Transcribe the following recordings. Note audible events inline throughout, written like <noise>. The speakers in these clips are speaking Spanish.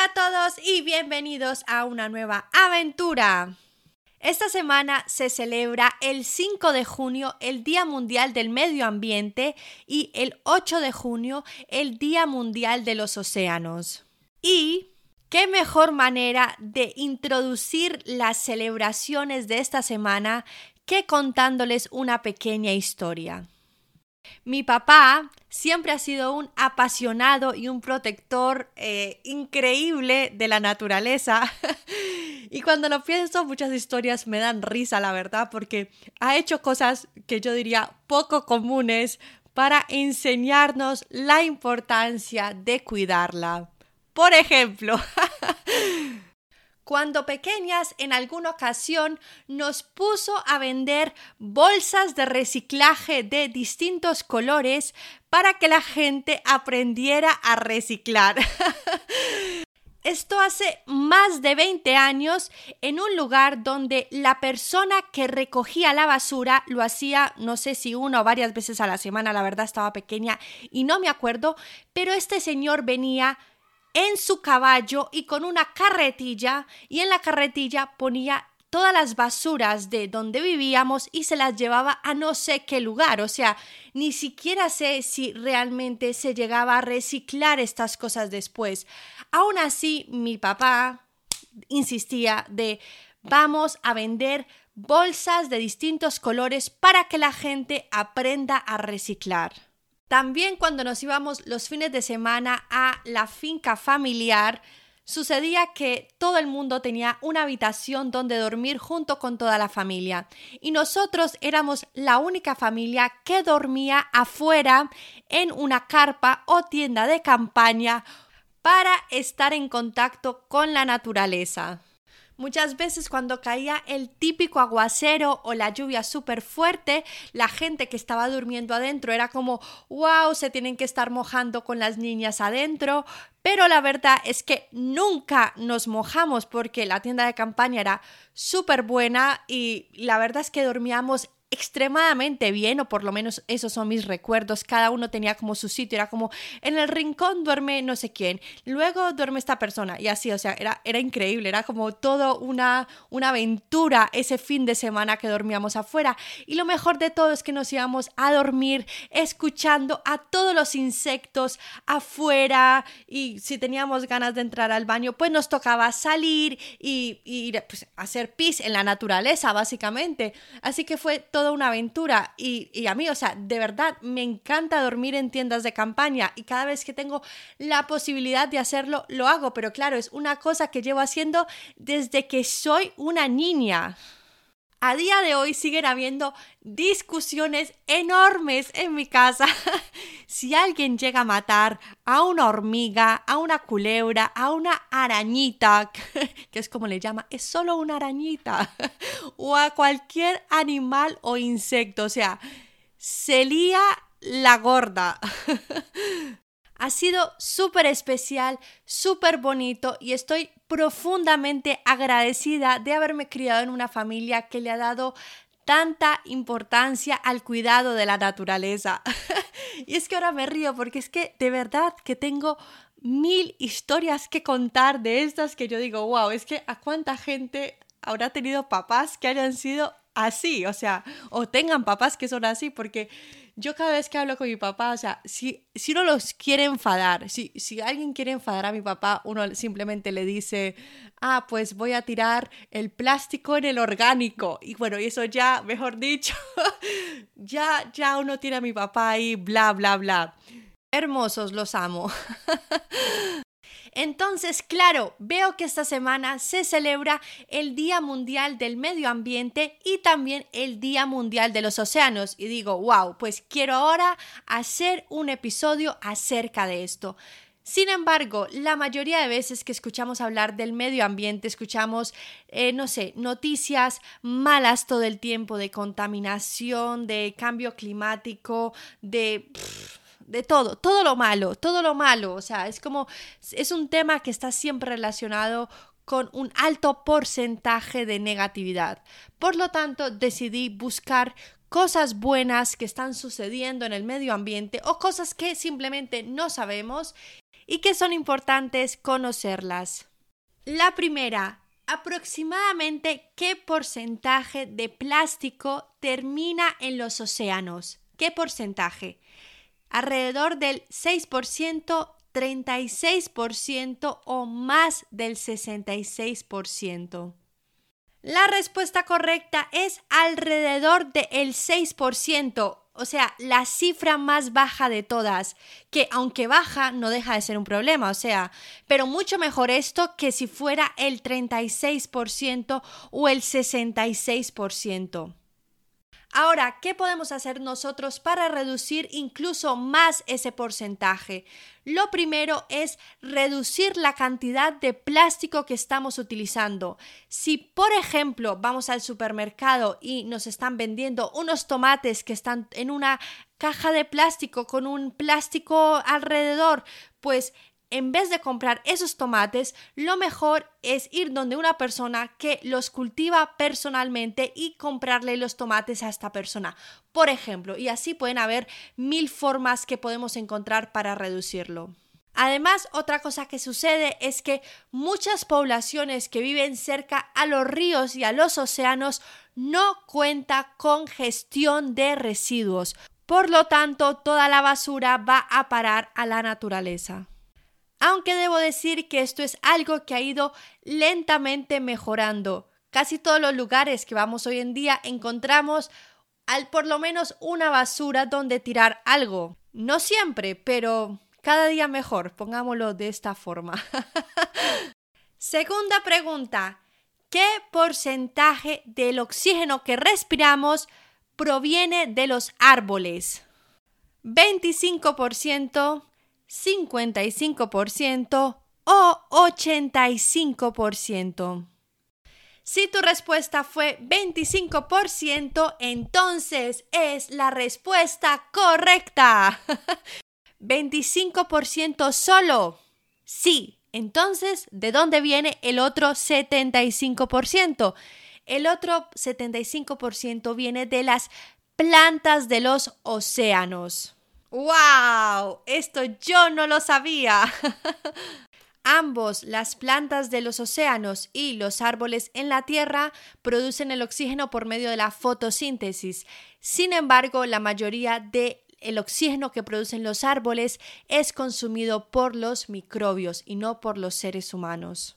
Hola a todos y bienvenidos a una nueva aventura. Esta semana se celebra el 5 de junio el Día Mundial del Medio Ambiente y el 8 de junio el Día Mundial de los Océanos. Y qué mejor manera de introducir las celebraciones de esta semana que contándoles una pequeña historia. Mi papá siempre ha sido un apasionado y un protector eh, increíble de la naturaleza. <laughs> y cuando lo pienso, muchas historias me dan risa, la verdad, porque ha hecho cosas que yo diría poco comunes para enseñarnos la importancia de cuidarla. Por ejemplo, <laughs> cuando pequeñas en alguna ocasión nos puso a vender bolsas de reciclaje de distintos colores para que la gente aprendiera a reciclar. <laughs> Esto hace más de 20 años en un lugar donde la persona que recogía la basura lo hacía, no sé si una o varias veces a la semana, la verdad estaba pequeña y no me acuerdo, pero este señor venía en su caballo y con una carretilla y en la carretilla ponía todas las basuras de donde vivíamos y se las llevaba a no sé qué lugar. O sea, ni siquiera sé si realmente se llegaba a reciclar estas cosas después. Aún así, mi papá insistía de vamos a vender bolsas de distintos colores para que la gente aprenda a reciclar. También cuando nos íbamos los fines de semana a la finca familiar, sucedía que todo el mundo tenía una habitación donde dormir junto con toda la familia y nosotros éramos la única familia que dormía afuera en una carpa o tienda de campaña para estar en contacto con la naturaleza. Muchas veces cuando caía el típico aguacero o la lluvia súper fuerte, la gente que estaba durmiendo adentro era como, wow, se tienen que estar mojando con las niñas adentro. Pero la verdad es que nunca nos mojamos porque la tienda de campaña era súper buena y la verdad es que dormíamos extremadamente bien, o por lo menos esos son mis recuerdos. Cada uno tenía como su sitio, era como en el rincón duerme no sé quién, luego duerme esta persona, y así, o sea, era, era increíble, era como todo una, una aventura ese fin de semana que dormíamos afuera. Y lo mejor de todo es que nos íbamos a dormir escuchando a todos los insectos afuera, y si teníamos ganas de entrar al baño, pues nos tocaba salir y, y pues, hacer pis en la naturaleza, básicamente. Así que fue todo toda una aventura y, a mí, o sea, de verdad me encanta dormir en tiendas de campaña y cada vez que tengo la posibilidad de hacerlo, lo hago, pero claro, es una cosa que llevo haciendo desde que soy una niña. A día de hoy siguen habiendo discusiones enormes en mi casa. <laughs> si alguien llega a matar a una hormiga, a una culebra, a una arañita, <laughs> que es como le llama, es solo una arañita, <laughs> o a cualquier animal o insecto, o sea, se lía la gorda. Ha sido súper especial, súper bonito y estoy profundamente agradecida de haberme criado en una familia que le ha dado tanta importancia al cuidado de la naturaleza. <laughs> y es que ahora me río porque es que de verdad que tengo mil historias que contar de estas que yo digo, wow, es que a cuánta gente habrá tenido papás que hayan sido así, o sea, o tengan papás que son así, porque yo cada vez que hablo con mi papá, o sea, si, si uno los quiere enfadar, si, si alguien quiere enfadar a mi papá, uno simplemente le dice, ah, pues voy a tirar el plástico en el orgánico. Y bueno, eso ya, mejor dicho, <laughs> ya, ya uno tira a mi papá y bla, bla, bla. Hermosos, los amo. <laughs> Entonces, claro, veo que esta semana se celebra el Día Mundial del Medio Ambiente y también el Día Mundial de los Océanos. Y digo, wow, pues quiero ahora hacer un episodio acerca de esto. Sin embargo, la mayoría de veces que escuchamos hablar del medio ambiente, escuchamos, eh, no sé, noticias malas todo el tiempo de contaminación, de cambio climático, de de todo, todo lo malo, todo lo malo. O sea, es como, es un tema que está siempre relacionado con un alto porcentaje de negatividad. Por lo tanto, decidí buscar cosas buenas que están sucediendo en el medio ambiente o cosas que simplemente no sabemos y que son importantes conocerlas. La primera, aproximadamente qué porcentaje de plástico termina en los océanos. ¿Qué porcentaje? Alrededor del 6%, 36% o más del 66%. La respuesta correcta es alrededor del 6%, o sea, la cifra más baja de todas, que aunque baja no deja de ser un problema, o sea, pero mucho mejor esto que si fuera el 36% o el 66%. Ahora, ¿qué podemos hacer nosotros para reducir incluso más ese porcentaje? Lo primero es reducir la cantidad de plástico que estamos utilizando. Si, por ejemplo, vamos al supermercado y nos están vendiendo unos tomates que están en una caja de plástico con un plástico alrededor, pues en vez de comprar esos tomates, lo mejor es ir donde una persona que los cultiva personalmente y comprarle los tomates a esta persona, por ejemplo, y así pueden haber mil formas que podemos encontrar para reducirlo. Además, otra cosa que sucede es que muchas poblaciones que viven cerca a los ríos y a los océanos no cuenta con gestión de residuos. Por lo tanto, toda la basura va a parar a la naturaleza aunque debo decir que esto es algo que ha ido lentamente mejorando. Casi todos los lugares que vamos hoy en día encontramos al por lo menos una basura donde tirar algo. No siempre, pero cada día mejor, pongámoslo de esta forma. <laughs> Segunda pregunta. ¿Qué porcentaje del oxígeno que respiramos proviene de los árboles? 25%, 55% o 85%. Si tu respuesta fue 25%, entonces es la respuesta correcta. <laughs> 25% solo. Sí, entonces, ¿de dónde viene el otro 75%? El otro 75% viene de las plantas de los océanos. ¡Wow! Esto yo no lo sabía. <laughs> Ambos, las plantas de los océanos y los árboles en la Tierra, producen el oxígeno por medio de la fotosíntesis. Sin embargo, la mayoría de el oxígeno que producen los árboles es consumido por los microbios y no por los seres humanos.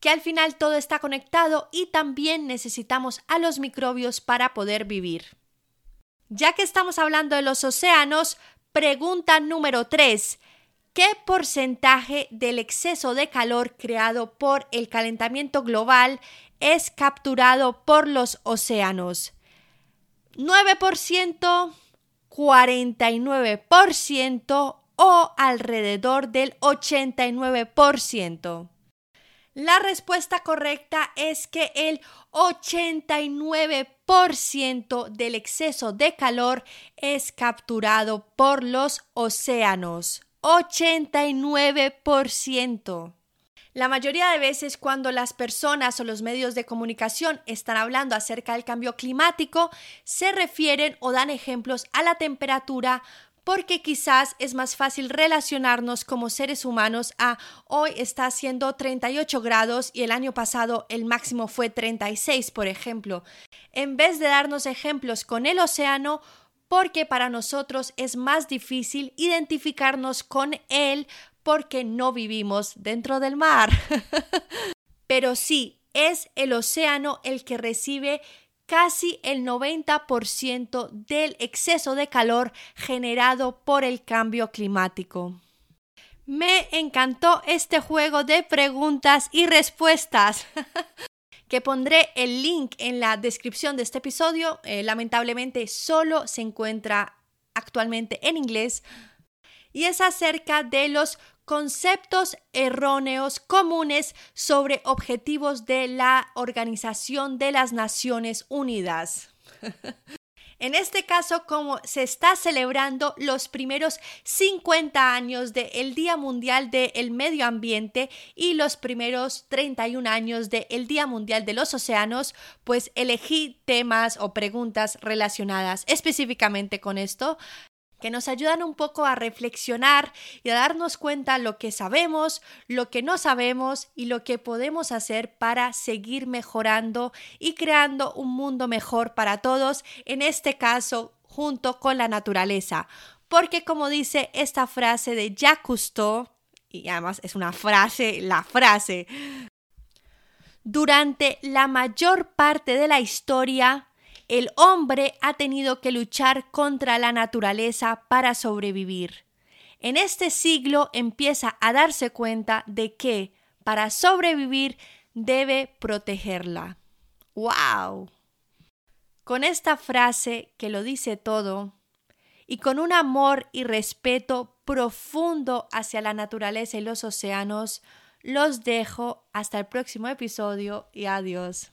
Que al final todo está conectado y también necesitamos a los microbios para poder vivir. Ya que estamos hablando de los océanos, pregunta número 3. ¿Qué porcentaje del exceso de calor creado por el calentamiento global es capturado por los océanos? 9%, 49% o alrededor del 89%. La respuesta correcta es que el 89% del exceso de calor es capturado por los océanos. 89%. La mayoría de veces cuando las personas o los medios de comunicación están hablando acerca del cambio climático, se refieren o dan ejemplos a la temperatura porque quizás es más fácil relacionarnos como seres humanos a hoy está haciendo 38 grados y el año pasado el máximo fue 36, por ejemplo, en vez de darnos ejemplos con el océano, porque para nosotros es más difícil identificarnos con él porque no vivimos dentro del mar. <laughs> Pero sí, es el océano el que recibe casi el 90% del exceso de calor generado por el cambio climático. Me encantó este juego de preguntas y respuestas. <laughs> que pondré el link en la descripción de este episodio. Eh, lamentablemente solo se encuentra actualmente en inglés. Y es acerca de los conceptos erróneos comunes sobre objetivos de la Organización de las Naciones Unidas. <laughs> En este caso, como se está celebrando los primeros 50 años del Día Mundial del Medio Ambiente y los primeros 31 años del Día Mundial de los Océanos, pues elegí temas o preguntas relacionadas específicamente con esto que nos ayudan un poco a reflexionar y a darnos cuenta lo que sabemos, lo que no sabemos y lo que podemos hacer para seguir mejorando y creando un mundo mejor para todos, en este caso junto con la naturaleza. Porque como dice esta frase de Jacques Cousteau, y además es una frase, la frase, durante la mayor parte de la historia, el hombre ha tenido que luchar contra la naturaleza para sobrevivir. En este siglo empieza a darse cuenta de que para sobrevivir debe protegerla. ¡Wow! Con esta frase que lo dice todo y con un amor y respeto profundo hacia la naturaleza y los océanos, los dejo hasta el próximo episodio y adiós.